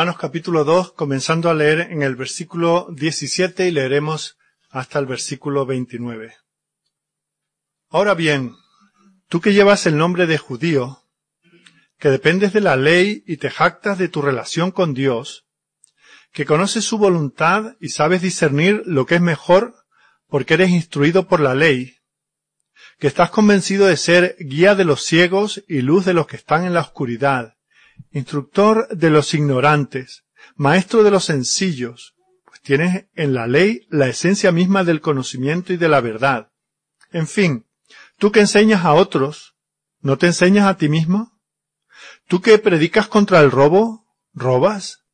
Romanos capítulo 2, comenzando a leer en el versículo 17 y leeremos hasta el versículo 29. Ahora bien, tú que llevas el nombre de judío, que dependes de la ley y te jactas de tu relación con Dios, que conoces su voluntad y sabes discernir lo que es mejor porque eres instruido por la ley, que estás convencido de ser guía de los ciegos y luz de los que están en la oscuridad, instructor de los ignorantes, maestro de los sencillos, pues tienes en la ley la esencia misma del conocimiento y de la verdad. En fin, tú que enseñas a otros, ¿no te enseñas a ti mismo? ¿Tú que predicas contra el robo, robas?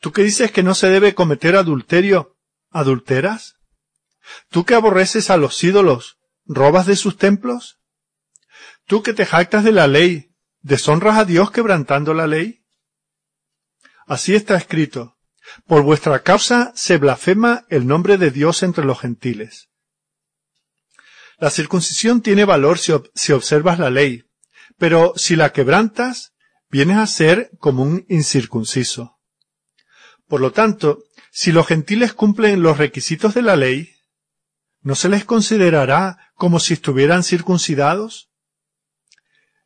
¿Tú que dices que no se debe cometer adulterio, adulteras? ¿Tú que aborreces a los ídolos, robas de sus templos? ¿Tú que te jactas de la ley, ¿Deshonras a Dios quebrantando la ley? Así está escrito. Por vuestra causa se blasfema el nombre de Dios entre los gentiles. La circuncisión tiene valor si, observas la ley, pero si la quebrantas, vienes a ser como un incircunciso. Por lo tanto, si los gentiles cumplen los requisitos de la ley, ¿no se les considerará como si estuvieran circuncidados?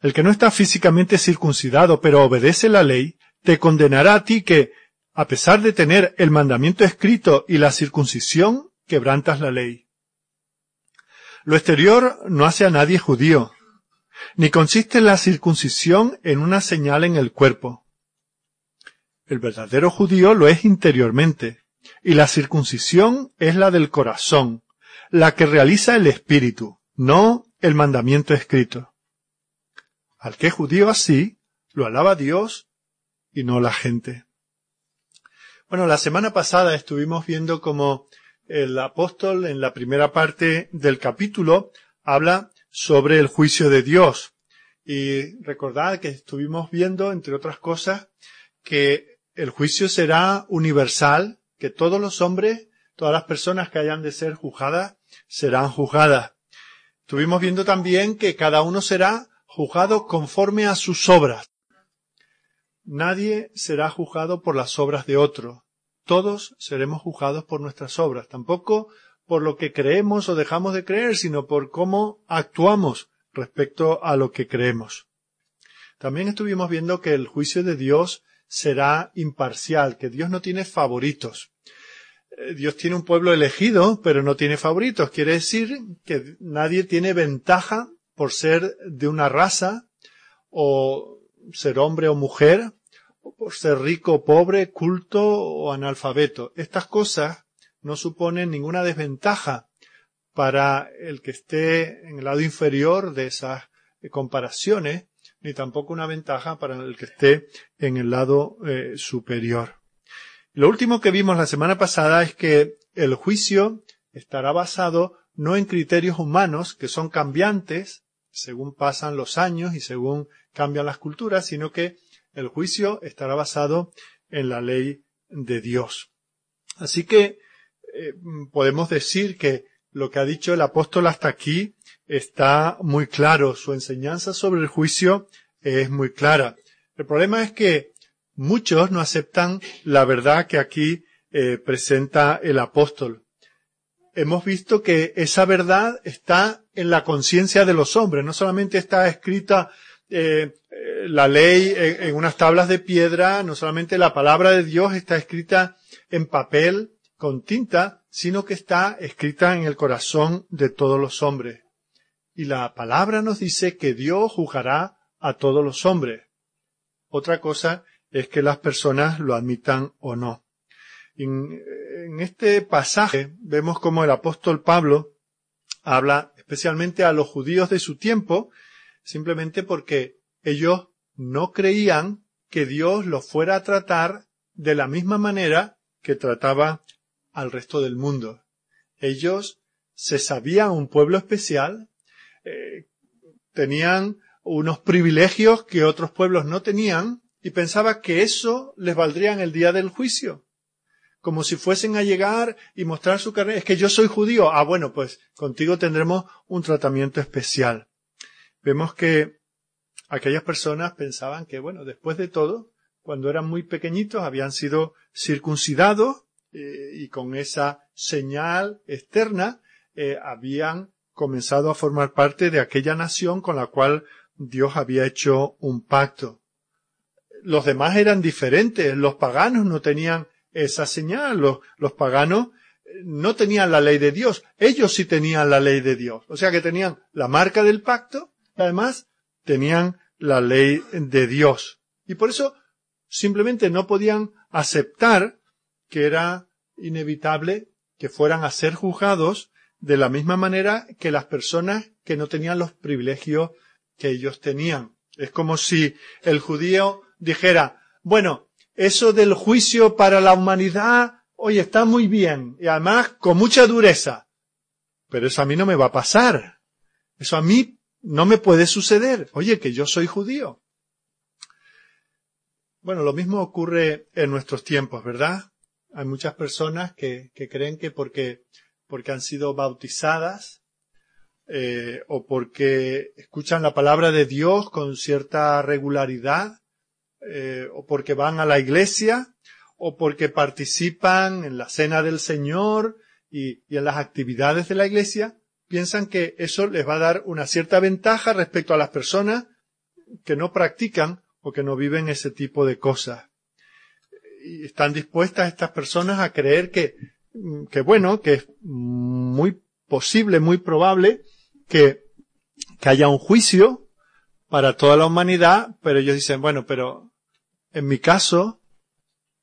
El que no está físicamente circuncidado pero obedece la ley, te condenará a ti que, a pesar de tener el mandamiento escrito y la circuncisión, quebrantas la ley. Lo exterior no hace a nadie judío, ni consiste la circuncisión en una señal en el cuerpo. El verdadero judío lo es interiormente, y la circuncisión es la del corazón, la que realiza el espíritu, no el mandamiento escrito. Al que judío así, lo alaba Dios y no la gente. Bueno, la semana pasada estuvimos viendo cómo el apóstol en la primera parte del capítulo habla sobre el juicio de Dios. Y recordad que estuvimos viendo, entre otras cosas, que el juicio será universal, que todos los hombres, todas las personas que hayan de ser juzgadas, serán juzgadas. Estuvimos viendo también que cada uno será juzgado conforme a sus obras. Nadie será juzgado por las obras de otro. Todos seremos juzgados por nuestras obras, tampoco por lo que creemos o dejamos de creer, sino por cómo actuamos respecto a lo que creemos. También estuvimos viendo que el juicio de Dios será imparcial, que Dios no tiene favoritos. Eh, Dios tiene un pueblo elegido, pero no tiene favoritos. Quiere decir que nadie tiene ventaja por ser de una raza, o ser hombre o mujer, o por ser rico o pobre, culto o analfabeto. Estas cosas no suponen ninguna desventaja para el que esté en el lado inferior de esas comparaciones, ni tampoco una ventaja para el que esté en el lado eh, superior. Lo último que vimos la semana pasada es que el juicio estará basado no en criterios humanos que son cambiantes, según pasan los años y según cambian las culturas, sino que el juicio estará basado en la ley de Dios. Así que eh, podemos decir que lo que ha dicho el apóstol hasta aquí está muy claro. Su enseñanza sobre el juicio es muy clara. El problema es que muchos no aceptan la verdad que aquí eh, presenta el apóstol hemos visto que esa verdad está en la conciencia de los hombres, no solamente está escrita eh, eh, la ley en, unas tablas de piedra, no solamente la palabra de Dios está escrita en papel con tinta, sino que está escrita en el corazón de todos los hombres. Y la palabra nos dice que Dios juzgará a todos los hombres. Otra cosa es que las personas lo admitan o no. En, en este pasaje vemos como el apóstol Pablo habla especialmente a los judíos de su tiempo, simplemente porque ellos no creían que Dios los fuera a tratar de la misma manera que trataba al resto del mundo. Ellos se sabían un pueblo especial, eh, tenían unos privilegios que otros pueblos no tenían y pensaba que eso les valdría en el día del juicio. Como si fuesen a llegar y mostrar su carne. Es que yo soy judío. Ah, bueno, pues contigo tendremos un tratamiento especial. Vemos que aquellas personas pensaban que, bueno, después de todo, cuando eran muy pequeñitos habían sido circuncidados eh, y con esa señal externa eh, habían comenzado a formar parte de aquella nación con la cual Dios había hecho un pacto. Los demás eran diferentes, los paganos no tenían esa señal, los, paganos eh, no tenían la ley de Dios, ellos sí tenían la ley de Dios, o sea que tenían la marca del pacto y además tenían la ley de Dios. Y por eso simplemente no podían aceptar que era inevitable que fueran a ser juzgados de la misma manera que las personas que no tenían los privilegios que ellos tenían. Es como si el judío dijera, bueno, eso del juicio para la humanidad, oye, está muy bien, y además con mucha dureza, pero eso a mí no me va a pasar. Eso a mí no me puede suceder. Oye, que yo soy judío. Bueno, lo mismo ocurre en nuestros tiempos, ¿verdad? Hay muchas personas que, creen que porque, porque han sido bautizadas eh, o porque escuchan la palabra de Dios con cierta regularidad eh, o porque van a la iglesia o porque participan en la cena del Señor y, en las actividades de la iglesia, piensan que eso les va a dar una cierta ventaja respecto a las personas que no practican o que no viven ese tipo de cosas. Y están dispuestas estas personas a creer que, que bueno, que es muy posible, muy probable que, que haya un juicio para toda la humanidad, pero ellos dicen, bueno, pero en mi caso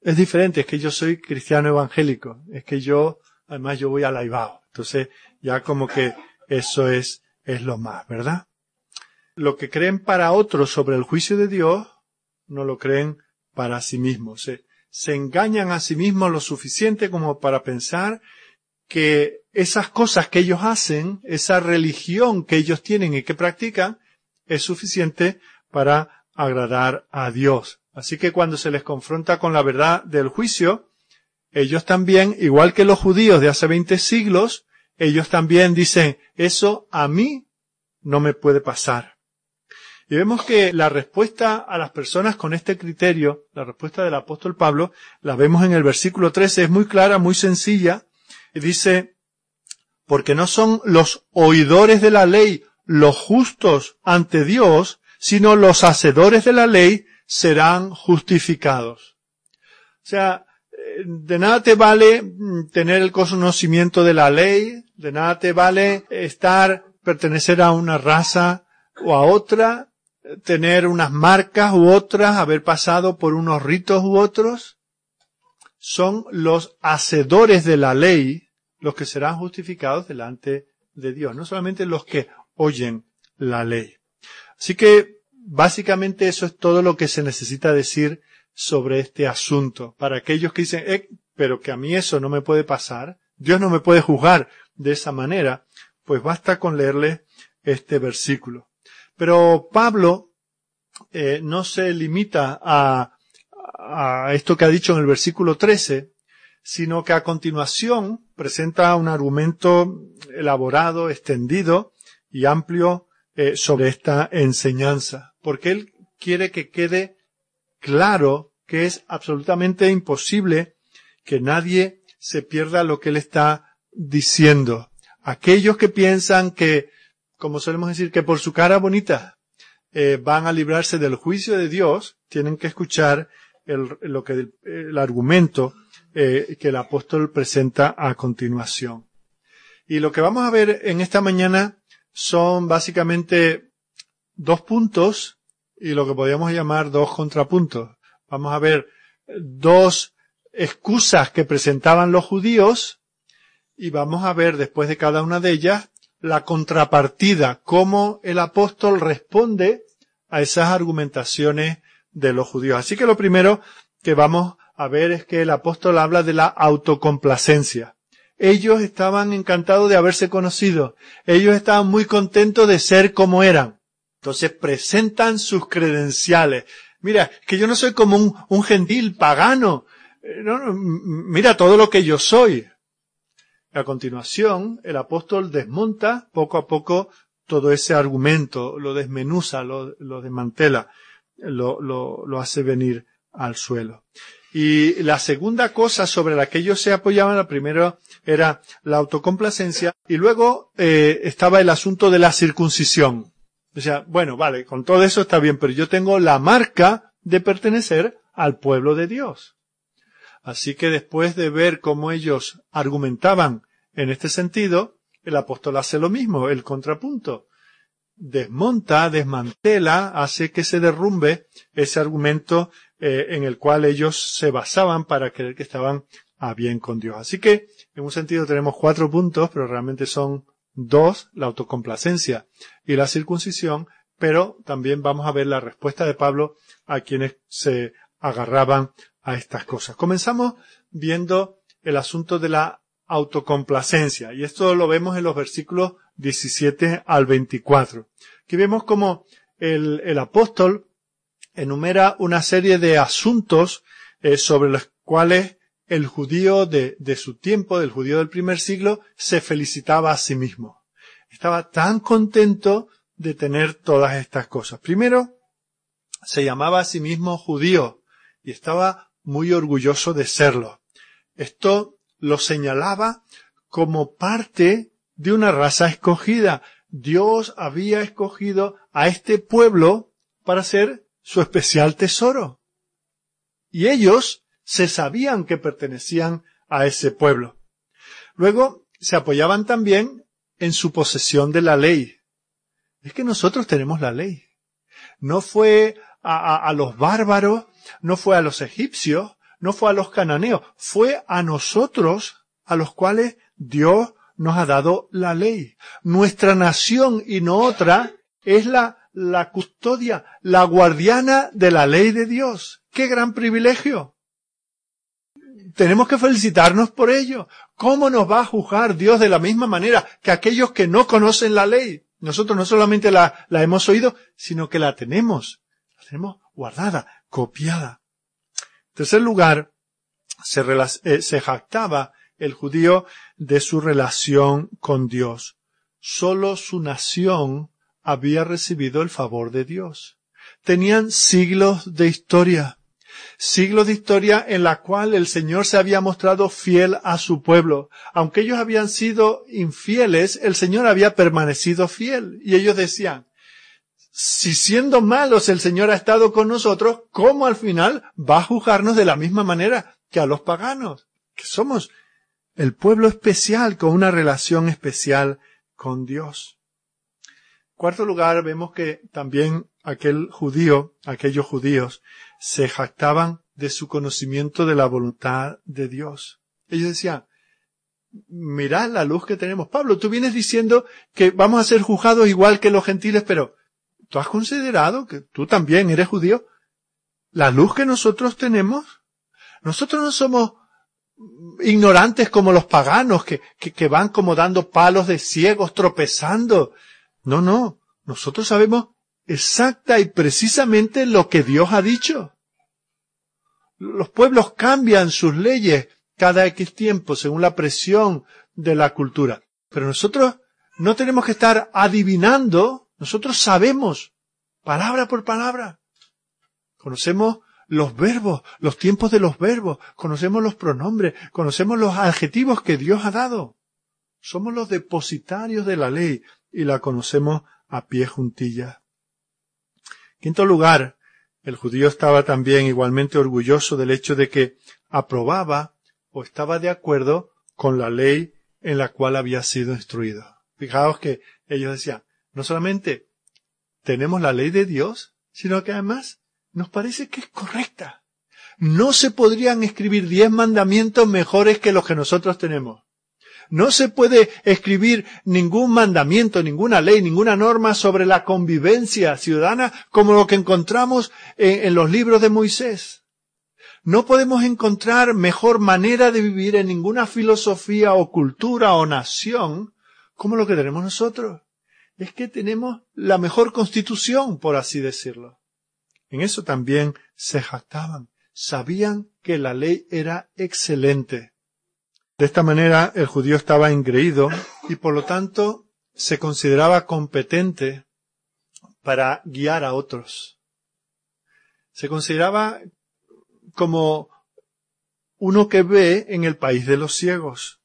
es diferente, es que yo soy cristiano evangélico, es que yo, además yo voy al Aibao. Entonces, ya como que eso es, es lo más, ¿verdad? Lo que creen para otros sobre el juicio de Dios, no lo creen para sí mismos se engañan a sí mismos lo suficiente como para pensar que esas cosas que ellos hacen, esa religión que ellos tienen y que practican, es suficiente para agradar a Dios. Así que cuando se les confronta con la verdad del juicio, ellos también, igual que los judíos de hace 20 siglos, ellos también dicen, eso a mí no me puede pasar. Y vemos que la respuesta a las personas con este criterio, la respuesta del apóstol Pablo, la vemos en el versículo 13, es muy clara, muy sencilla, y dice, porque no son los oidores de la ley los justos ante Dios, sino los hacedores de la ley serán justificados. O sea, de nada te vale tener el conocimiento de la ley, de nada te vale estar, pertenecer a una raza o a otra, tener unas marcas u otras, haber pasado por unos ritos u otros, son los hacedores de la ley los que serán justificados delante de Dios, no solamente los que oyen la ley. Así que básicamente eso es todo lo que se necesita decir sobre este asunto. Para aquellos que dicen, eh, pero que a mí eso no me puede pasar, Dios no me puede juzgar de esa manera, pues basta con leerle este versículo. Pero Pablo eh, no se limita a, a esto que ha dicho en el versículo 13, sino que a continuación presenta un argumento elaborado, extendido y amplio eh, sobre esta enseñanza, porque él quiere que quede claro que es absolutamente imposible que nadie se pierda lo que él está diciendo. Aquellos que piensan que como solemos decir, que por su cara bonita eh, van a librarse del juicio de Dios, tienen que escuchar el, lo que, el argumento eh, que el apóstol presenta a continuación. Y lo que vamos a ver en esta mañana son básicamente dos puntos y lo que podríamos llamar dos contrapuntos. Vamos a ver dos excusas que presentaban los judíos y vamos a ver después de cada una de ellas la contrapartida, cómo el apóstol responde a esas argumentaciones de los judíos. Así que lo primero que vamos a ver es que el apóstol habla de la autocomplacencia. Ellos estaban encantados de haberse conocido. Ellos estaban muy contentos de ser como eran. Entonces presentan sus credenciales. Mira, que yo no soy como un, un gentil pagano. Eh, mira todo lo que yo soy. A continuación, el apóstol desmonta poco a poco todo ese argumento, lo desmenuza, lo, lo desmantela, lo, lo, lo hace venir al suelo. Y la segunda cosa sobre la que ellos se apoyaban, la primera era la autocomplacencia y luego eh, estaba el asunto de la circuncisión. O sea, bueno, vale, con todo eso está bien, pero yo tengo la marca de pertenecer al pueblo de Dios. Así que después de ver cómo ellos argumentaban en este sentido, el apóstol hace lo mismo, el contrapunto. Desmonta, desmantela, hace que se derrumbe ese argumento eh, en el cual ellos se basaban para creer que estaban a bien con Dios. Así que, en un sentido tenemos cuatro puntos, pero realmente son dos, la autocomplacencia y la circuncisión, pero también vamos a ver la respuesta de Pablo a quienes se agarraban a estas cosas. Comenzamos viendo el asunto de la autocomplacencia, y esto lo vemos en los versículos 17 al 24. Aquí vemos como el, el apóstol enumera una serie de asuntos eh, sobre los cuales el judío de, su tiempo, del judío del primer siglo, se felicitaba a sí mismo. Estaba tan contento de tener todas estas cosas. Primero, se llamaba a sí mismo judío y estaba muy orgulloso de serlo. Esto lo señalaba como parte de una raza escogida. Dios había escogido a este pueblo para ser su especial tesoro. Y ellos se sabían que pertenecían a ese pueblo. Luego se apoyaban también en su posesión de la ley. Es que nosotros tenemos la ley. No fue a, los bárbaros, no fue a los egipcios, no fue a los cananeos, fue a nosotros a los cuales Dios nos ha dado la ley. Nuestra nación y no otra es la la custodia, la guardiana de la ley de Dios. ¡Qué gran privilegio! Tenemos que felicitarnos por ello. ¿Cómo nos va a juzgar Dios de la misma manera que aquellos que no conocen la ley? Nosotros no solamente la, hemos oído, sino que la tenemos. La tenemos guardada, copiada. En tercer lugar, se, eh, se jactaba el judío de su relación con Dios. Solo su nación había recibido el favor de Dios. Tenían siglos de historia, siglos de historia en la cual el Señor se había mostrado fiel a su pueblo. Aunque ellos habían sido infieles, el Señor había permanecido fiel. Y ellos decían, si siendo malos el Señor ha estado con nosotros, ¿cómo al final va a juzgarnos de la misma manera que a los paganos? Que somos el pueblo especial con una relación especial con Dios. Cuarto lugar, vemos que también aquel judío, aquellos judíos, se jactaban de su conocimiento de la voluntad de Dios. Ellos decían, mirad la luz que tenemos. Pablo, tú vienes diciendo que vamos a ser juzgados igual que los gentiles, pero ¿tú has considerado que tú también eres judío? La luz que nosotros tenemos, nosotros no somos ignorantes como los paganos que, que, que van como dando palos de ciegos, tropezando no, no. Nosotros sabemos exacta y precisamente lo que Dios ha dicho. Los pueblos cambian sus leyes cada X tiempo según la presión de la cultura. Pero nosotros no tenemos que estar adivinando, nosotros sabemos, palabra por palabra. Conocemos los verbos, los tiempos de los verbos, conocemos los pronombres, conocemos los adjetivos que Dios ha dado. Somos los depositarios de la ley y la conocemos a pie juntilla. Quinto lugar, el judío estaba también igualmente orgulloso del hecho de que aprobaba o estaba de acuerdo con la ley en la cual había sido instruido. Fijaos que ellos decían, no solamente tenemos la ley de Dios, sino que además nos parece que es correcta. No se podrían escribir diez mandamientos mejores que los que nosotros tenemos. No se puede escribir ningún mandamiento, ninguna ley, ninguna norma sobre la convivencia ciudadana como lo que encontramos en, los libros de Moisés. No podemos encontrar mejor manera de vivir en ninguna filosofía o cultura o nación como lo que tenemos nosotros. Es que tenemos la mejor constitución, por así decirlo. En eso también se jactaban. Sabían que la ley era excelente. De esta manera el judío estaba engreído y por lo tanto se consideraba competente para guiar a otros. Se consideraba como uno que ve en el país de los ciegos.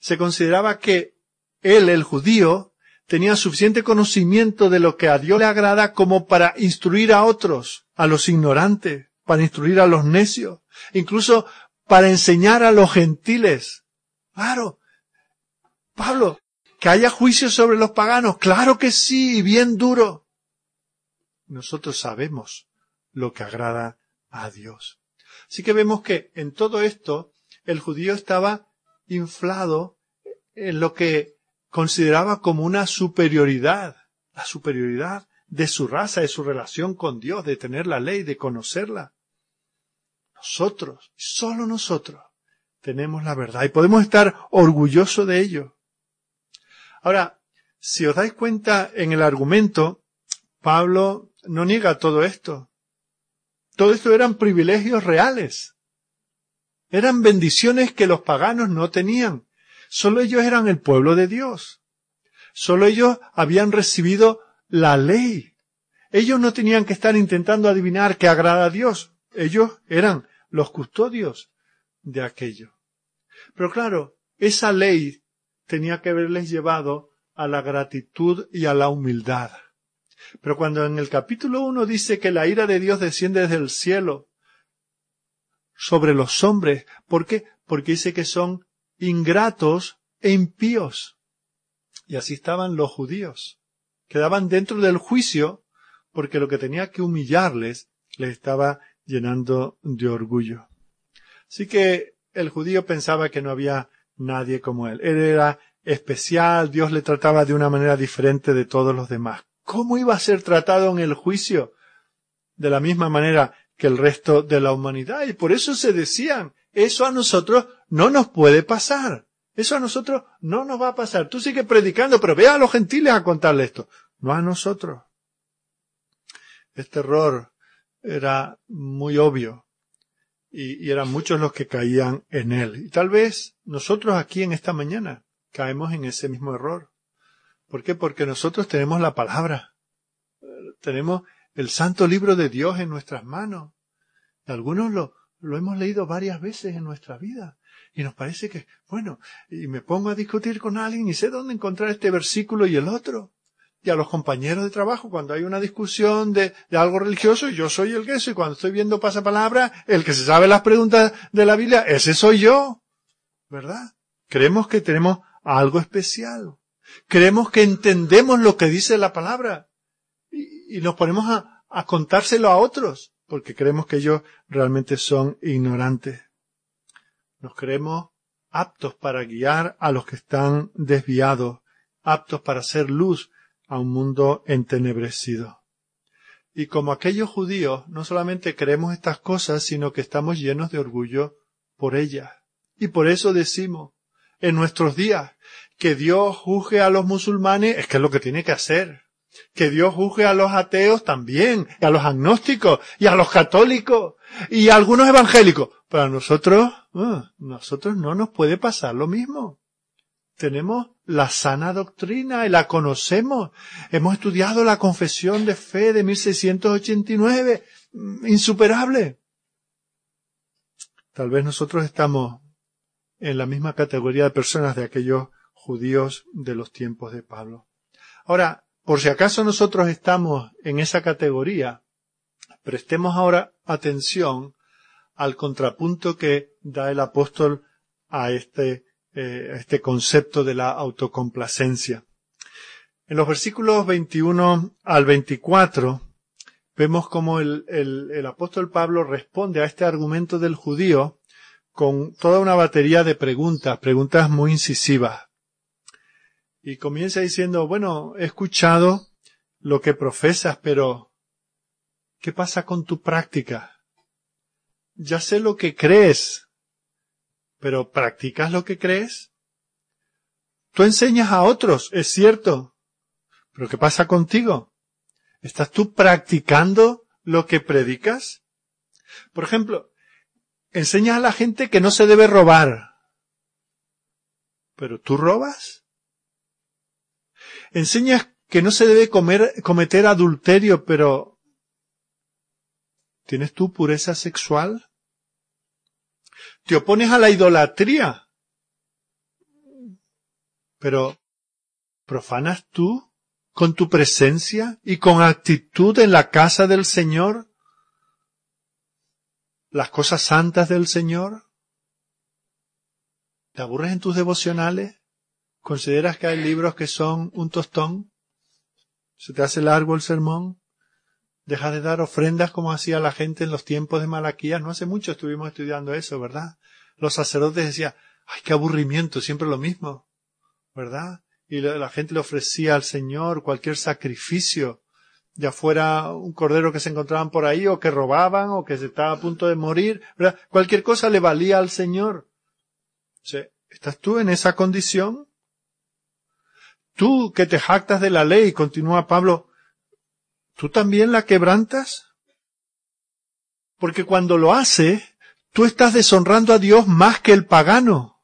Se consideraba que él, el judío, tenía suficiente conocimiento de lo que a Dios le agrada como para instruir a otros, a los ignorantes, para instruir a los necios, incluso para enseñar a los gentiles. Claro. Pablo, que haya juicio sobre los paganos, claro que sí, y bien duro. Nosotros sabemos lo que agrada a Dios. Así que vemos que en todo esto el judío estaba inflado en lo que consideraba como una superioridad, la superioridad de su raza, de su relación con Dios, de tener la ley, de conocerla. Nosotros, solo nosotros, tenemos la verdad y podemos estar orgullosos de ello. Ahora, si os dais cuenta en el argumento, Pablo no niega todo esto. Todo esto eran privilegios reales. Eran bendiciones que los paganos no tenían. Solo ellos eran el pueblo de Dios. Solo ellos habían recibido la ley. Ellos no tenían que estar intentando adivinar qué agrada a Dios. Ellos eran los custodios de aquello. Pero claro, esa ley tenía que haberles llevado a la gratitud y a la humildad. Pero cuando en el capítulo 1 dice que la ira de Dios desciende desde el cielo sobre los hombres, ¿por qué? Porque dice que son ingratos e impíos. Y así estaban los judíos. Quedaban dentro del juicio porque lo que tenía que humillarles les estaba llenando de orgullo. Así que el judío pensaba que no había nadie como él. Él era especial, Dios le trataba de una manera diferente de todos los demás. ¿Cómo iba a ser tratado en el juicio? De la misma manera que el resto de la humanidad. Y por eso se decían, eso a nosotros no nos puede pasar. Eso a nosotros no nos va a pasar. Tú sigues predicando, pero ve a los gentiles a contarle esto. No a nosotros. Este error era muy obvio y, eran muchos los que caían en él. Y tal vez nosotros aquí en esta mañana caemos en ese mismo error. ¿Por qué? Porque nosotros tenemos la palabra. Tenemos el santo libro de Dios en nuestras manos. Algunos lo, lo hemos leído varias veces en nuestra vida. Y nos parece que, bueno, y me pongo a discutir con alguien y sé dónde encontrar este versículo y el otro. Y a los compañeros de trabajo, cuando hay una discusión de, de algo religioso, yo soy el que soy. Cuando estoy viendo pasapalabra, el que se sabe las preguntas de la Biblia, ese soy yo. ¿Verdad? Creemos que tenemos algo especial. Creemos que entendemos lo que dice la palabra. Y, nos ponemos a, a contárselo a otros porque creemos que ellos realmente son ignorantes. Nos creemos aptos para guiar a los que están desviados, aptos para hacer luz a un mundo entenebrecido. Y como aquellos judíos, no solamente creemos estas cosas, sino que estamos llenos de orgullo por ellas. Y por eso decimos, en nuestros días, que Dios juzgue a los musulmanes, es que es lo que tiene que hacer. Que Dios juzgue a los ateos también, y a los agnósticos, y a los católicos, y a algunos evangélicos. Pero a nosotros, uh, nosotros no nos puede pasar lo mismo. Tenemos la sana doctrina y la conocemos. Hemos estudiado la confesión de fe de 1689, mm, insuperable. Tal vez nosotros estamos en la misma categoría de personas de aquellos judíos de los tiempos de Pablo. Ahora, por si acaso nosotros estamos en esa categoría, prestemos ahora atención al contrapunto que da el apóstol a este, eh, este concepto de la autocomplacencia. En los versículos 21 al 24 vemos como el, el, el apóstol Pablo responde a este argumento del judío con toda una batería de preguntas, preguntas muy incisivas. Y comienza diciendo, bueno, he escuchado lo que profesas, pero ¿qué pasa con tu práctica? Ya sé lo que crees, pero ¿practicas lo que crees? Tú enseñas a otros, es cierto, pero ¿qué pasa contigo? ¿Estás tú practicando lo que predicas? Por ejemplo, enseñas a la gente que no se debe robar, pero ¿tú robas? Enseñas que no se debe comer, cometer adulterio, pero ¿tienes tú pureza sexual? ¿Te opones a la idolatría? Pero ¿profanas tú con tu presencia y con actitud en la casa del Señor las cosas santas del Señor? ¿Te aburres en tus devocionales? ¿Consideras que hay libros que son un tostón? ¿Se te hace largo el sermón? ¿Dejas de dar ofrendas como hacía la gente en los tiempos de Malaquías? No hace mucho estuvimos estudiando eso, ¿verdad? Los sacerdotes decían, ay, qué aburrimiento, siempre lo mismo, ¿verdad? Y la gente le ofrecía al Señor cualquier sacrificio, ya fuera un cordero que se encontraban por ahí, o que robaban, o que se estaba a punto de morir, ¿verdad? Cualquier cosa le valía al Señor. ¿Estás tú en esa condición? Tú que te jactas de la ley, continúa Pablo, ¿tú también la quebrantas? Porque cuando lo hace, tú estás deshonrando a Dios más que el pagano.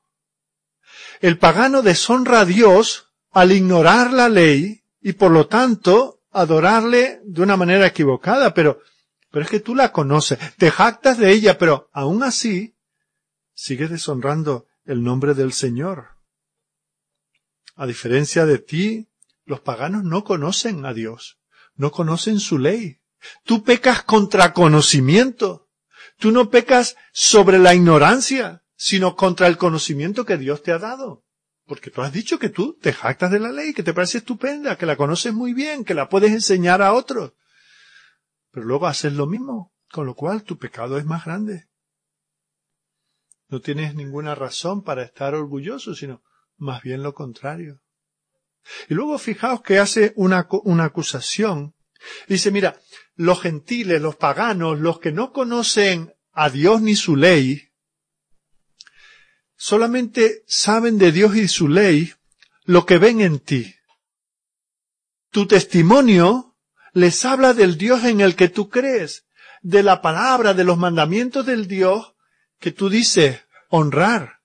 El pagano deshonra a Dios al ignorar la ley y por lo tanto adorarle de una manera equivocada, pero, pero es que tú la conoces, te jactas de ella, pero aún así sigues deshonrando el nombre del Señor. A diferencia de ti, los paganos no conocen a Dios, no conocen su ley. Tú pecas contra conocimiento. Tú no pecas sobre la ignorancia, sino contra el conocimiento que Dios te ha dado. Porque tú has dicho que tú te jactas de la ley, que te parece estupenda, que la conoces muy bien, que la puedes enseñar a otros. Pero luego haces lo mismo, con lo cual tu pecado es más grande. No tienes ninguna razón para estar orgulloso, sino más bien lo contrario. Y luego fijaos que hace una, una acusación. Dice, mira, los gentiles, los paganos, los que no conocen a Dios ni su ley, solamente saben de Dios y su ley lo que ven en ti. Tu testimonio les habla del Dios en el que tú crees, de la palabra, de los mandamientos del Dios que tú dices honrar.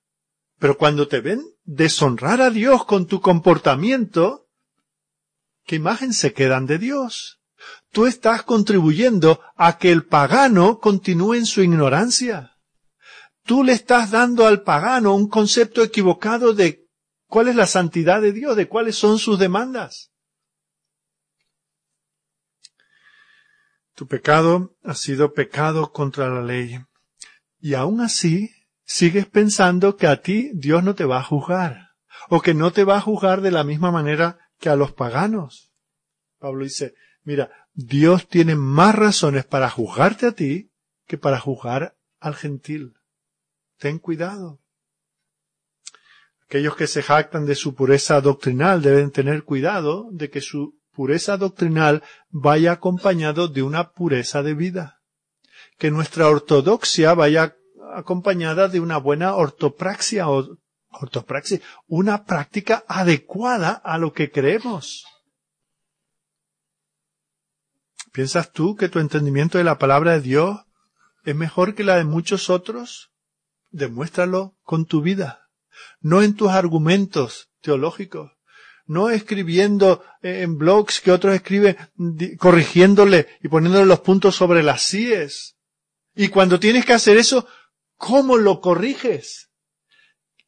Pero cuando te ven deshonrar a Dios con tu comportamiento, ¿qué imagen se quedan de Dios? Tú estás contribuyendo a que el pagano continúe en su ignorancia. Tú le estás dando al pagano un concepto equivocado de cuál es la santidad de Dios, de cuáles son sus demandas. Tu pecado ha sido pecado contra la ley. Y aún así, sigues pensando que a ti Dios no te va a juzgar, o que no te va a juzgar de la misma manera que a los paganos. Pablo dice, mira, Dios tiene más razones para juzgarte a ti que para juzgar al gentil. Ten cuidado. Aquellos que se jactan de su pureza doctrinal deben tener cuidado de que su pureza doctrinal vaya acompañado de una pureza de vida. Que nuestra ortodoxia vaya acompañada de una buena ortopraxia o ortopraxia, una práctica adecuada a lo que creemos. ¿Piensas tú que tu entendimiento de la palabra de Dios es mejor que la de muchos otros? Demuéstralo con tu vida, no en tus argumentos teológicos, no escribiendo en blogs que otros escriben, corrigiéndole y poniéndole los puntos sobre las síes. Y cuando tienes que hacer eso, ¿Cómo lo corriges?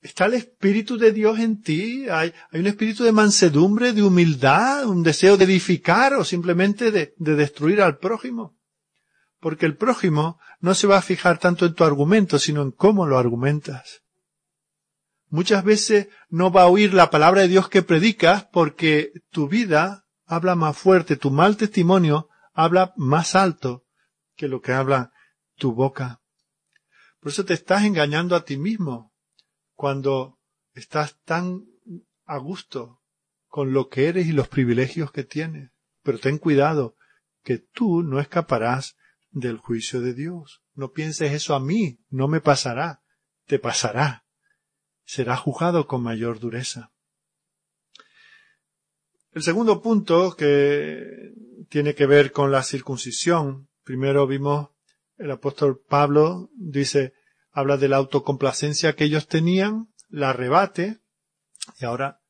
¿Está el Espíritu de Dios en ti? ¿Hay, un espíritu de mansedumbre, de humildad, un deseo de edificar o simplemente de, de destruir al prójimo? porque el prójimo no se va a fijar tanto en tu argumento, sino en cómo lo argumentas. Muchas veces no va a oír la palabra de Dios que predicas porque tu vida habla más fuerte, tu mal testimonio habla más alto que lo que habla tu boca. Por eso te estás engañando a ti mismo cuando estás tan a gusto con lo que eres y los privilegios que tienes. Pero ten cuidado, que tú no escaparás del juicio de Dios. No pienses eso a mí, no me pasará, te pasará. Será juzgado con mayor dureza. El segundo punto que tiene que ver con la circuncisión. Primero vimos el apóstol Pablo dice, habla de la autocomplacencia que ellos tenían, la rebate, y ahora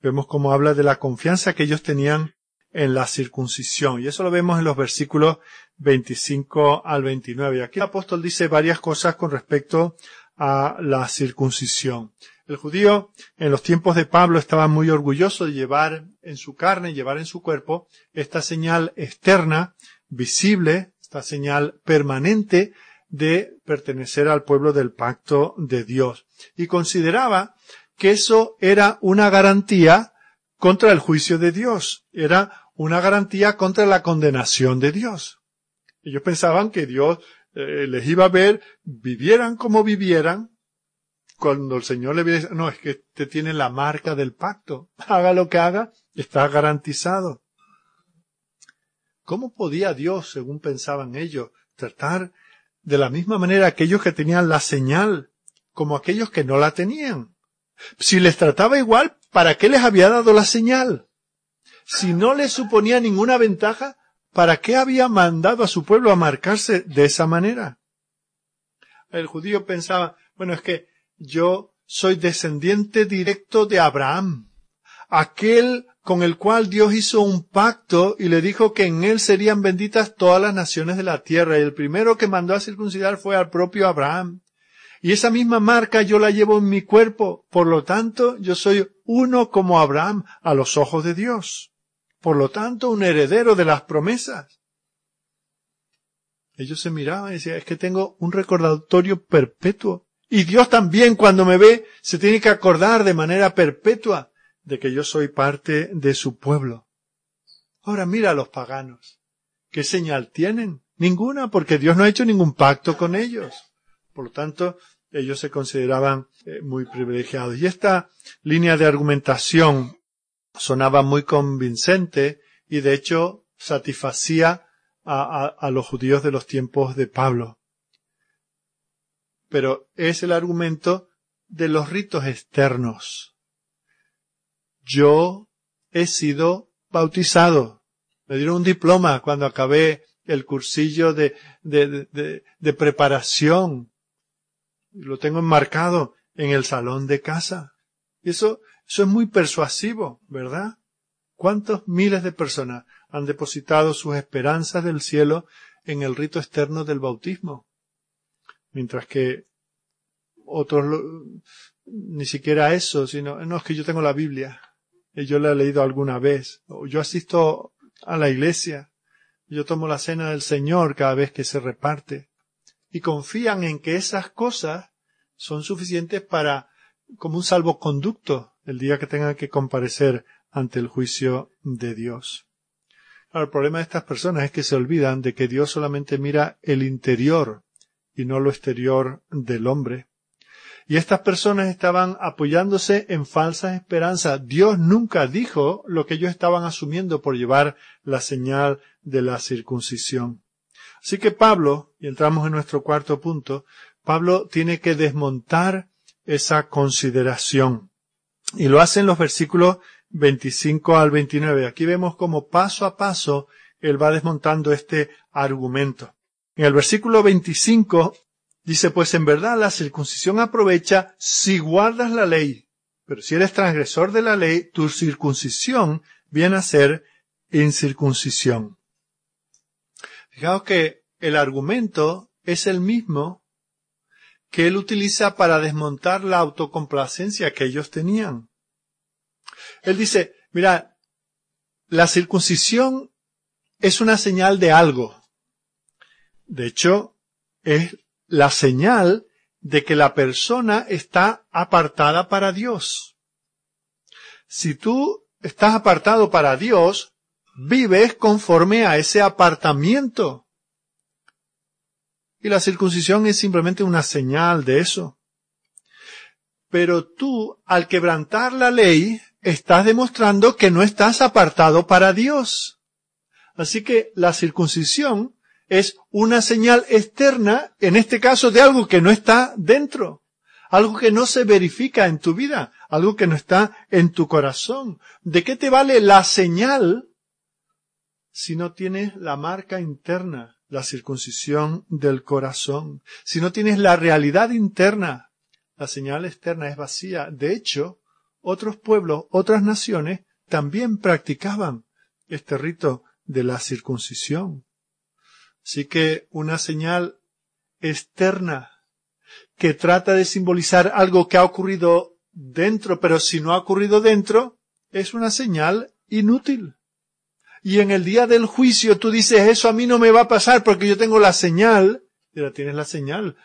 vemos cómo habla de la confianza que ellos tenían en la circuncisión. Y eso lo vemos en los versículos 25 al 29. Y aquí el apóstol dice varias cosas con respecto a la circuncisión. El judío en los tiempos de Pablo estaba muy orgulloso de llevar en su carne, llevar en su cuerpo esta señal externa, visible, esta señal permanente de pertenecer al pueblo del pacto de Dios. Y consideraba que eso era una garantía contra el juicio de Dios, era una garantía contra la condenación de Dios. Ellos pensaban que Dios eh, les iba a ver, vivieran como vivieran, cuando el Señor le dice, no, es que te tiene la marca del pacto, haga lo que haga, está garantizado. ¿Cómo podía Dios, según pensaban ellos, tratar de la misma manera aquellos que tenían la señal como aquellos que no la tenían? Si les trataba igual, ¿para qué les había dado la señal? Si no les suponía ninguna ventaja, ¿para qué había mandado a su pueblo a marcarse de esa manera? El judío pensaba, bueno, es que yo soy descendiente directo de Abraham, aquel con el cual Dios hizo un pacto y le dijo que en él serían benditas todas las naciones de la tierra. Y el primero que mandó a circuncidar fue al propio Abraham. Y esa misma marca yo la llevo en mi cuerpo. Por lo tanto, yo soy uno como Abraham a los ojos de Dios. Por lo tanto, un heredero de las promesas. Ellos se miraban y decían, es que tengo un recordatorio perpetuo. Y Dios también cuando me ve se tiene que acordar de manera perpetua de que yo soy parte de su pueblo. Ahora mira a los paganos. ¿Qué señal tienen? Ninguna, porque Dios no ha hecho ningún pacto con ellos. Por lo tanto, ellos se consideraban eh, muy privilegiados. Y esta línea de argumentación sonaba muy convincente y de hecho satisfacía a, a los judíos de los tiempos de Pablo. Pero es el argumento de los ritos externos yo he sido bautizado. Me dieron un diploma cuando acabé el cursillo de, de, de, preparación. Lo tengo enmarcado en el salón de casa. Y eso, eso es muy persuasivo, ¿verdad? ¿Cuántos miles de personas han depositado sus esperanzas del cielo en el rito externo del bautismo? Mientras que otros ni siquiera eso, sino, no es que yo tengo la Biblia yo la he leído alguna vez, yo asisto a la iglesia, yo tomo la cena del Señor cada vez que se reparte, y confían en que esas cosas son suficientes para, como un salvoconducto, el día que tengan que comparecer ante el juicio de Dios. el problema de estas personas es que se olvidan de que Dios solamente mira el interior y no lo exterior del hombre. Y estas personas estaban apoyándose en falsas esperanzas. Dios nunca dijo lo que ellos estaban asumiendo por llevar la señal de la circuncisión. Así que Pablo, y entramos en nuestro cuarto punto, Pablo tiene que desmontar esa consideración. Y lo hace en los versículos 25 al 29. Aquí vemos como paso a paso él va desmontando este argumento. En el versículo 25 Dice, pues en verdad la circuncisión aprovecha si guardas la ley, pero si eres transgresor de la ley, tu circuncisión viene a ser incircuncisión. Fijaos que el argumento es el mismo que él utiliza para desmontar la autocomplacencia que ellos tenían. Él dice, mira, la circuncisión es una señal de algo. De hecho, es la señal de que la persona está apartada para Dios. Si tú estás apartado para Dios, vives conforme a ese apartamiento. Y la circuncisión es simplemente una señal de eso. Pero tú, al quebrantar la ley, estás demostrando que no estás apartado para Dios. Así que la circuncisión es una señal externa, en este caso, de algo que no está dentro, algo que no se verifica en tu vida, algo que no está en tu corazón. ¿De qué te vale la señal si no tienes la marca interna, la circuncisión del corazón? Si no tienes la realidad interna, la señal externa es vacía. De hecho, otros pueblos, otras naciones también practicaban este rito de la circuncisión. Así que una señal externa que trata de simbolizar algo que ha ocurrido dentro, pero si no ha ocurrido dentro, es una señal inútil. Y en el día del juicio tú dices, eso a mí no me va a pasar porque yo tengo la señal, pero tienes la señal,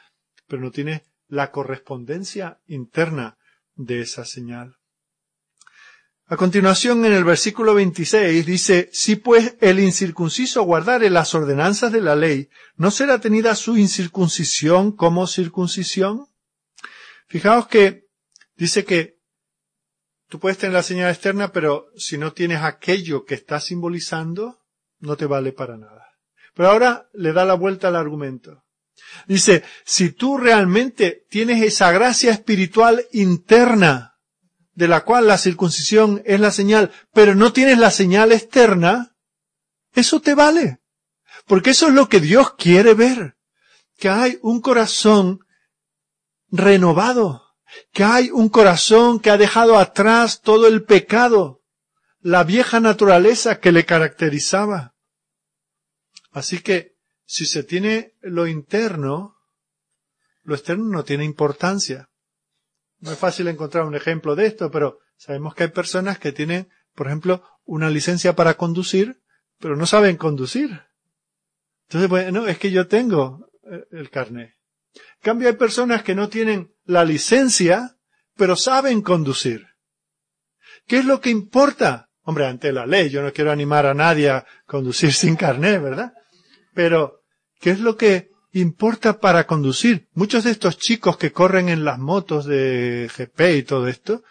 pero no tienes la correspondencia interna de esa señal. A continuación, en el versículo 26 dice, si pues el incircunciso guardare las ordenanzas de la ley, ¿no será tenida su incircuncisión como circuncisión? Fijaos que dice que tú puedes tener la señal externa, pero si no tienes aquello que está simbolizando, no te vale para nada. Pero ahora le da la vuelta al argumento. Dice, si tú realmente tienes esa gracia espiritual interna, de la cual la circuncisión es la señal, pero no tienes la señal externa, eso te vale. Porque eso es lo que Dios quiere ver. Que hay un corazón renovado. Que hay un corazón que ha dejado atrás todo el pecado, la vieja naturaleza que le caracterizaba. Así que, si se tiene lo interno, lo externo no tiene importancia. No es fácil encontrar un ejemplo de esto, pero sabemos que hay personas que tienen, por ejemplo, una licencia para conducir, pero no saben conducir. Entonces, bueno, es que yo tengo eh, el carnet. En cambio, hay personas que no tienen la licencia, pero saben conducir. ¿Qué es lo que importa? Hombre, ante la ley, yo no quiero animar a nadie a conducir sin carnet, ¿verdad? Pero, ¿qué es lo que importa para conducir. Muchos de estos chicos que corren en las motos de GP y todo esto,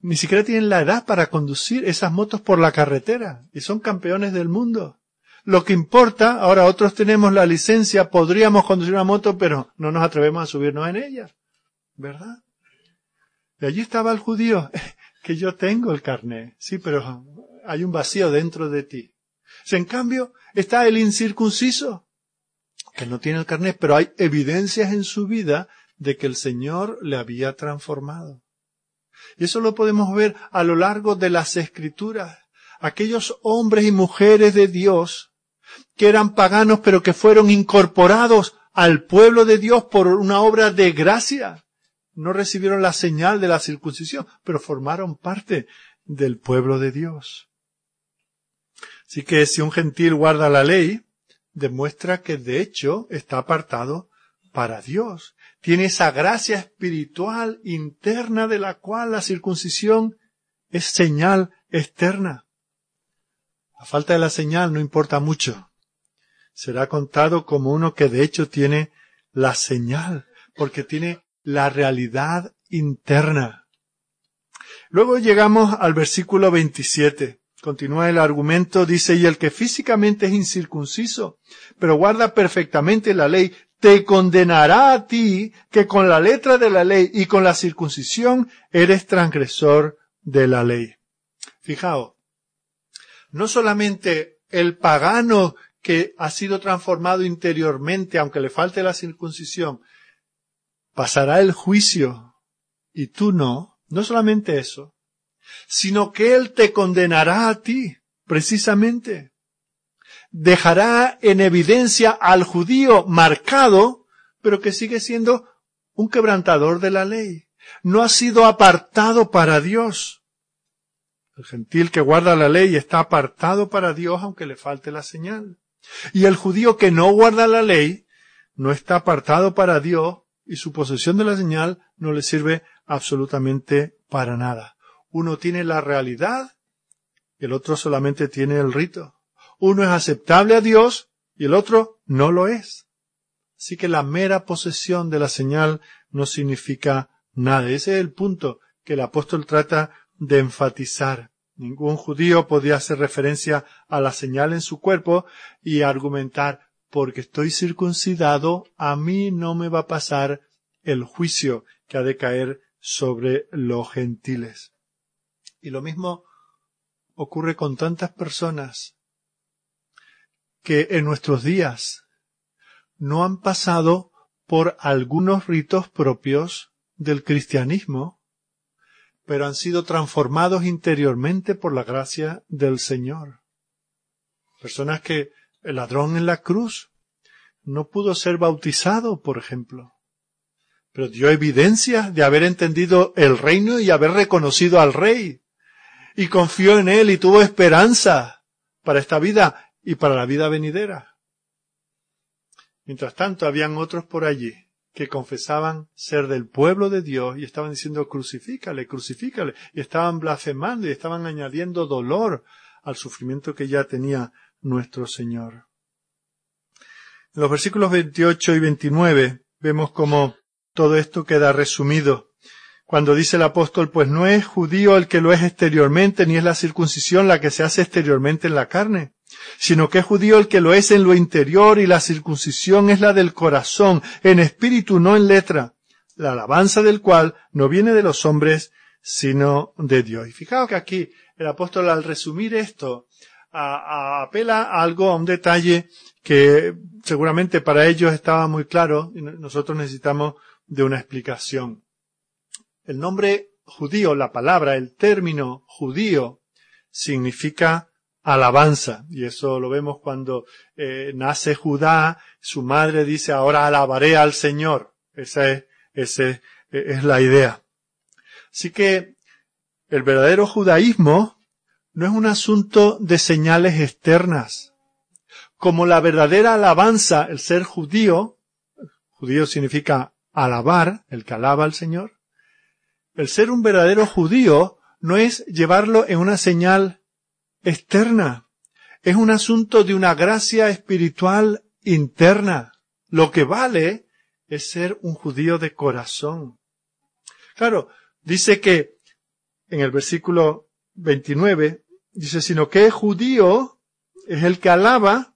ni siquiera tienen la edad para conducir esas motos por la carretera y son campeones del mundo. Lo que importa, ahora otros tenemos la licencia, podríamos conducir una moto, pero no nos atrevemos a subirnos en ella. ¿Verdad? Y allí estaba el judío, que yo tengo el carnet. Sí, pero hay un vacío dentro de ti. En cambio, está el incircunciso, que no tiene el carnet, pero hay evidencias en su vida de que el Señor le había transformado. Y eso lo podemos ver a lo largo de las escrituras. Aquellos hombres y mujeres de Dios que eran paganos pero que fueron incorporados al pueblo de Dios por una obra de gracia. No recibieron la señal de la circuncisión, pero formaron parte del pueblo de Dios. Así que si un gentil guarda la ley, demuestra que de hecho está apartado para Dios. Tiene esa gracia espiritual interna de la cual la circuncisión es señal externa. La falta de la señal no importa mucho. Será contado como uno que de hecho tiene la señal, porque tiene la realidad interna. Luego llegamos al versículo 27. Continúa el argumento, dice, y el que físicamente es incircunciso, pero guarda perfectamente la ley, te condenará a ti que con la letra de la ley y con la circuncisión eres transgresor de la ley. Fijaos, no solamente el pagano que ha sido transformado interiormente, aunque le falte la circuncisión, pasará el juicio y tú no, no solamente eso, sino que Él te condenará a ti, precisamente. Dejará en evidencia al judío marcado, pero que sigue siendo un quebrantador de la ley. No ha sido apartado para Dios. El gentil que guarda la ley está apartado para Dios aunque le falte la señal. Y el judío que no guarda la ley no está apartado para Dios y su posesión de la señal no le sirve absolutamente para nada. Uno tiene la realidad el otro solamente tiene el rito. Uno es aceptable a Dios y el otro no lo es. Así que la mera posesión de la señal no significa nada. Ese es el punto que el apóstol trata de enfatizar. Ningún judío podía hacer referencia a la señal en su cuerpo y argumentar porque estoy circuncidado, a mí no me va a pasar el juicio que ha de caer sobre los gentiles. Y lo mismo ocurre con tantas personas que en nuestros días no han pasado por algunos ritos propios del cristianismo, pero han sido transformados interiormente por la gracia del Señor. Personas que el ladrón en la cruz no pudo ser bautizado, por ejemplo, pero dio evidencia de haber entendido el reino y haber reconocido al rey, y confió en él y tuvo esperanza para esta vida y para la vida venidera. Mientras tanto, habían otros por allí que confesaban ser del pueblo de Dios y estaban diciendo crucifícale, crucifícale, y estaban blasfemando y estaban añadiendo dolor al sufrimiento que ya tenía nuestro Señor. En los versículos 28 y 29 vemos cómo todo esto queda resumido. Cuando dice el apóstol, pues no es judío el que lo es exteriormente, ni es la circuncisión la que se hace exteriormente en la carne, sino que es judío el que lo es en lo interior y la circuncisión es la del corazón, en espíritu, no en letra, la alabanza del cual no viene de los hombres, sino de Dios. Y fijaos que aquí el apóstol al resumir esto, apela a algo, a un detalle que seguramente para ellos estaba muy claro y nosotros necesitamos de una explicación. El nombre judío, la palabra, el término judío, significa alabanza. Y eso lo vemos cuando eh, nace Judá, su madre dice, ahora alabaré al Señor. Esa es, esa es la idea. Así que el verdadero judaísmo no es un asunto de señales externas. Como la verdadera alabanza, el ser judío, judío significa alabar, el que alaba al Señor, el ser un verdadero judío no es llevarlo en una señal externa, es un asunto de una gracia espiritual interna. Lo que vale es ser un judío de corazón. Claro, dice que en el versículo 29, Dice, sino que judío es el que alaba,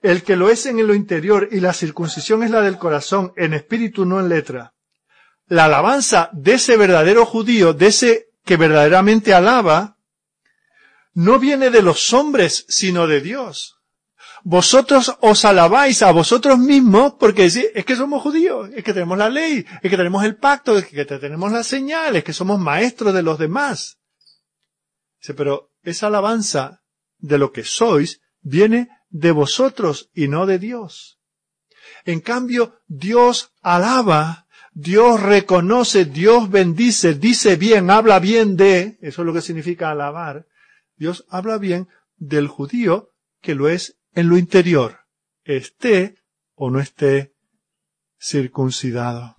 el que lo es en lo interior y la circuncisión es la del corazón, en espíritu, no en letra. La alabanza de ese verdadero judío, de ese que verdaderamente alaba, no viene de los hombres, sino de Dios. Vosotros os alabáis a vosotros mismos porque es que somos judíos, es que tenemos la ley, es que tenemos el pacto, es que tenemos las señales, que somos maestros de los demás. Dice, pero esa alabanza de lo que sois viene de vosotros y no de Dios. En cambio, Dios alaba, Dios reconoce, Dios bendice, dice bien, habla bien de, eso es lo que significa alabar. Dios habla bien del judío que lo es en lo interior, esté o no esté circuncidado.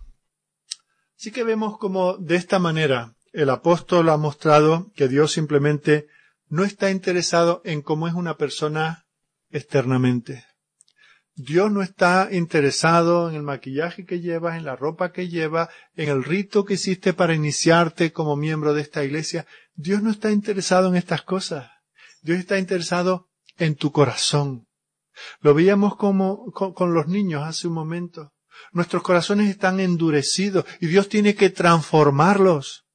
Así que vemos como de esta manera el apóstol ha mostrado que Dios simplemente no está interesado en cómo es una persona externamente. Dios no está interesado en el maquillaje que llevas, en la ropa que llevas, en el rito que hiciste para iniciarte como miembro de esta iglesia. Dios no está interesado en estas cosas. Dios está interesado en tu corazón. Lo veíamos como con, con los niños hace un momento. Nuestros corazones están endurecidos y Dios tiene que transformarlos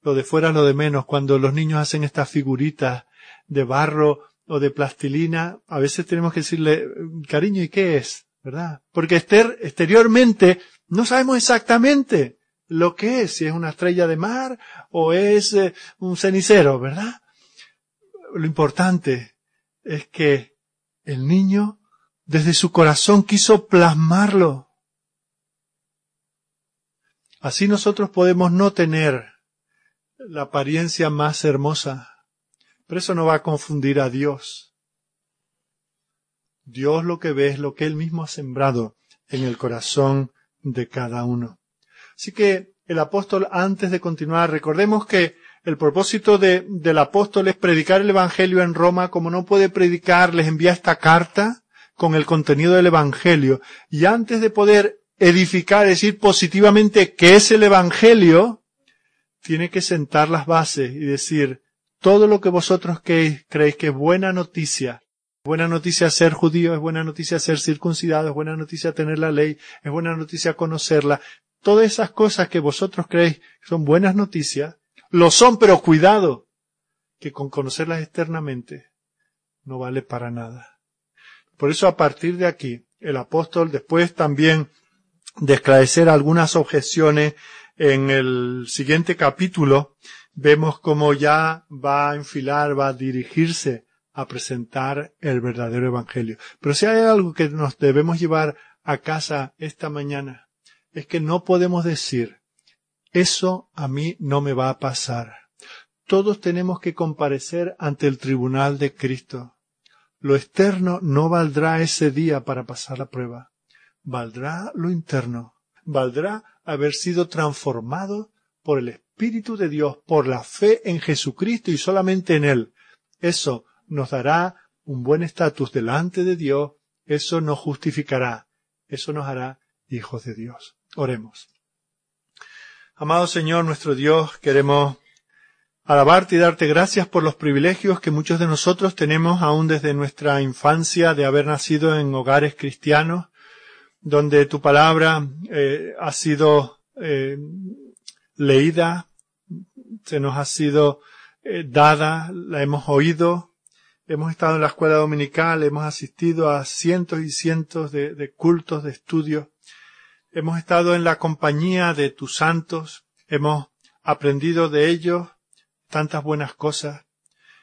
lo de fuera lo de menos. Cuando los niños hacen estas figuritas de barro o de plastilina, a veces tenemos que decirle, cariño, ¿y qué es? ¿Verdad? Porque exteriormente no sabemos exactamente lo que es, si es una estrella de mar o es eh, un cenicero, ¿verdad? Lo importante es que el niño desde su corazón quiso plasmarlo. Así nosotros podemos no tener la apariencia más hermosa, pero eso no va a confundir a Dios. Dios lo que ve es lo que Él mismo ha sembrado en el corazón de cada uno. Así que el apóstol, antes de continuar, recordemos que el propósito de, del apóstol es predicar el Evangelio en Roma. Como no puede predicar, les envía esta carta con el contenido del Evangelio. Y antes de poder edificar, decir positivamente que es el Evangelio, tiene que sentar las bases y decir, todo lo que vosotros creéis, que es buena noticia, buena noticia ser judío, es buena noticia ser circuncidado, es buena noticia tener la ley, es buena noticia conocerla. Todas esas cosas que vosotros creéis son buenas noticias, lo son, pero cuidado, que con conocerlas externamente no vale para nada. Por eso a partir de aquí, el apóstol después también de esclarecer algunas objeciones en el siguiente capítulo, vemos cómo ya va a enfilar, va a dirigirse a presentar el verdadero evangelio. Pero si hay algo que nos debemos llevar a casa esta mañana, es que no podemos decir, eso a mí no me va a pasar. Todos tenemos que comparecer ante el tribunal de Cristo. Lo externo no valdrá ese día para pasar la prueba. Valdrá lo interno. Valdrá haber sido transformado por el Espíritu de Dios, por la fe en Jesucristo y solamente en Él. Eso nos dará un buen estatus delante de Dios, eso nos justificará, eso nos hará hijos de Dios. Oremos. Amado Señor nuestro Dios, queremos alabarte y darte gracias por los privilegios que muchos de nosotros tenemos aún desde nuestra infancia de haber nacido en hogares cristianos, donde tu palabra eh, ha sido eh, leída, se nos ha sido eh, dada, la hemos oído, Hemos estado en la escuela dominical, hemos asistido a cientos y cientos de, cultos, de estudios. Hemos estado en la compañía de tus santos, hemos aprendido de ellos tantas buenas cosas.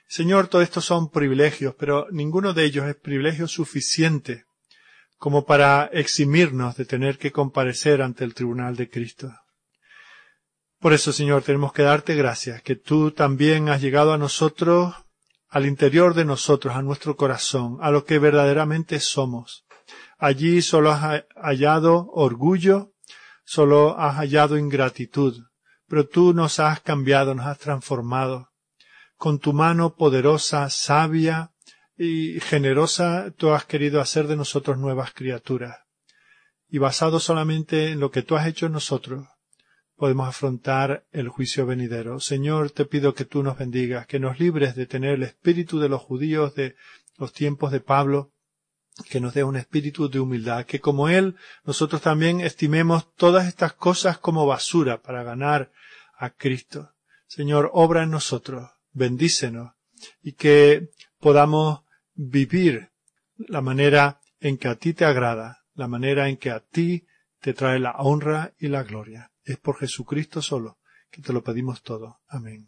Señor, todo esto son privilegios, pero ninguno de ellos es privilegio suficiente como para eximirnos de tener que comparecer ante el tribunal de Cristo. Por eso, Señor, tenemos que darte gracias, que tú también has llegado a nosotros al interior de nosotros, a nuestro corazón, a lo que verdaderamente somos. Allí solo has hallado orgullo, solo has hallado ingratitud, pero tú nos has cambiado, nos has transformado. Con tu mano poderosa, sabia y generosa, tú has querido hacer de nosotros nuevas criaturas. Y basado solamente en lo que tú has hecho en nosotros, podemos afrontar el juicio venidero. Señor, te pido que tú nos bendigas, que nos libres de tener el espíritu de los judíos de los tiempos de Pablo, que nos dé un espíritu de humildad, que como Él, nosotros también estimemos todas estas cosas como basura para ganar a Cristo. Señor, obra en nosotros, bendícenos, y que podamos vivir la manera en que a ti te agrada, la manera en que a ti te trae la honra y la gloria. Es por Jesucristo solo que te lo pedimos todo. Amén.